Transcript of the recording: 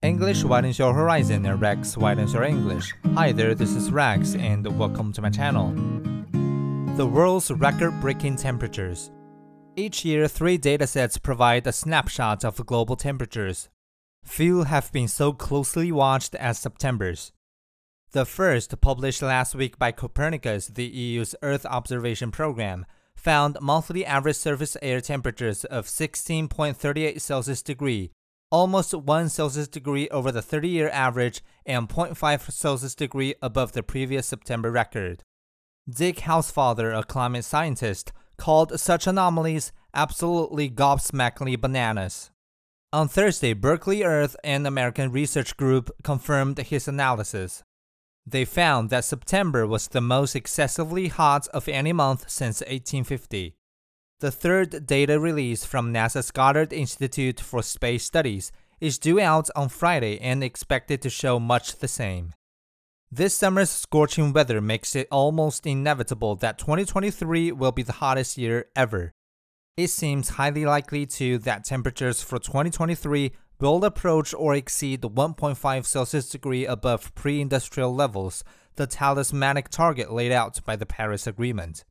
English widens your horizon and Rex widens your English. Hi there, this is Rex and welcome to my channel. The world's record breaking temperatures. Each year, three datasets provide a snapshot of global temperatures. Few have been so closely watched as September's. The first, published last week by Copernicus, the EU's Earth observation program, found monthly average surface air temperatures of 16.38 Celsius degree almost 1 Celsius degree over the 30 year average and 0.5 Celsius degree above the previous September record. Dick Hausfather, a climate scientist, called such anomalies absolutely gobsmackingly bananas. On Thursday, Berkeley Earth and American Research Group confirmed his analysis. They found that September was the most excessively hot of any month since 1850. The third data release from NASA's Goddard Institute for Space Studies is due out on Friday and expected to show much the same. This summer's scorching weather makes it almost inevitable that 2023 will be the hottest year ever. It seems highly likely too that temperatures for 2023 will approach or exceed 1.5 Celsius degree above pre-industrial levels, the talismanic target laid out by the Paris Agreement.